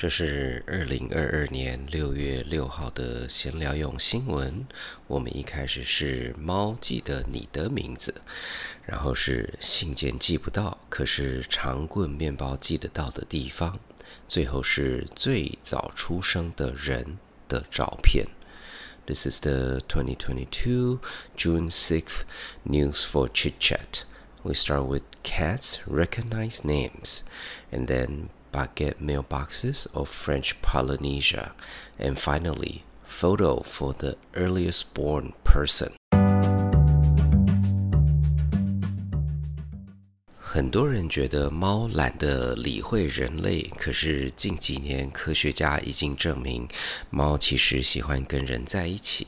这是二零二二年六月六号的闲聊用新闻。我们一开始是猫记得你的名字，然后是信件寄不到，可是长棍面包寄得到的地方，最后是最早出生的人的照片。This is the 2022 June 6th news for chit chat. We start with cats recognize names, and then baguette mailboxes of French Polynesia, and finally, photo for the earliest born person. 很多人觉得猫懒得理会人类，可是近几年科学家已经证明，猫其实喜欢跟人在一起。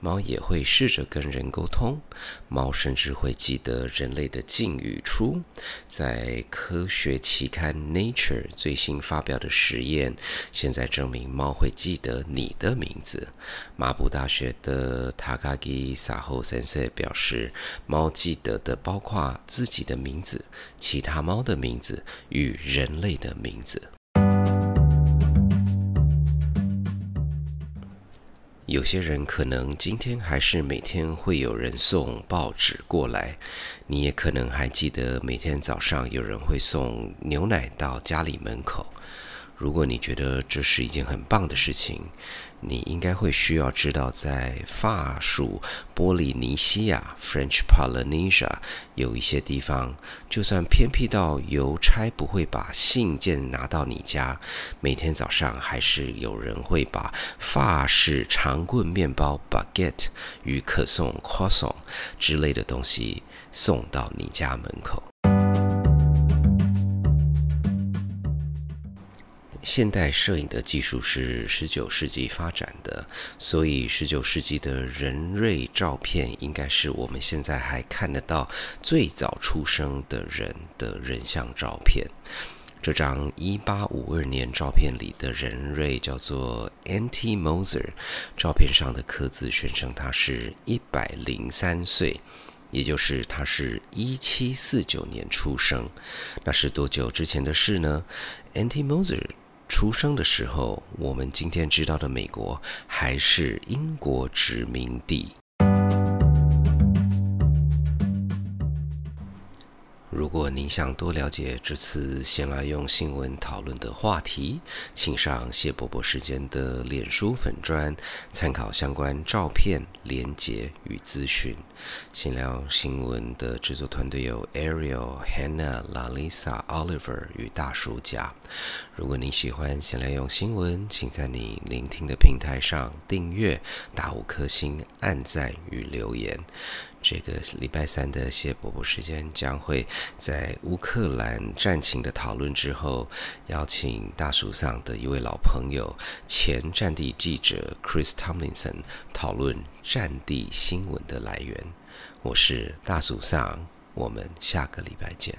猫也会试着跟人沟通，猫甚至会记得人类的进与出。在科学期刊《Nature》最新发表的实验，现在证明猫会记得你的名字。马布大学的塔卡吉萨后先生表示，猫记得的包括自己的名字、其他猫的名字与人类的名字。有些人可能今天还是每天会有人送报纸过来，你也可能还记得每天早上有人会送牛奶到家里门口。如果你觉得这是一件很棒的事情，你应该会需要知道，在法属波利尼西亚 （French Polynesia） 有一些地方，就算偏僻到邮差不会把信件拿到你家，每天早上还是有人会把法式长棍面包 （baguette） 与可颂 （croissant） 之类的东西送到你家门口。现代摄影的技术是十九世纪发展的，所以十九世纪的人类照片应该是我们现在还看得到最早出生的人的人像照片。这张一八五二年照片里的人类叫做 Anti Moser，照片上的刻字宣称他是一百零三岁，也就是他是一七四九年出生。那是多久之前的事呢？Anti Moser。出生的时候，我们今天知道的美国还是英国殖民地。如果您想多了解这次先来用新闻讨论的话题，请上谢伯伯时间的脸书粉专，参考相关照片、连结与资讯。先聊新闻的制作团队有 Ariel、Hannah、Lalisa、Oliver 与大叔家。如果你喜欢先来用新闻，请在你聆听的平台上订阅、打五颗星、按赞与留言。这个礼拜三的谢伯伯时间将会在乌克兰战情的讨论之后，邀请大蜀上的一位老朋友、前战地记者 Chris Tomlinson 讨论战地新闻的来源。我是大蜀上，我们下个礼拜见。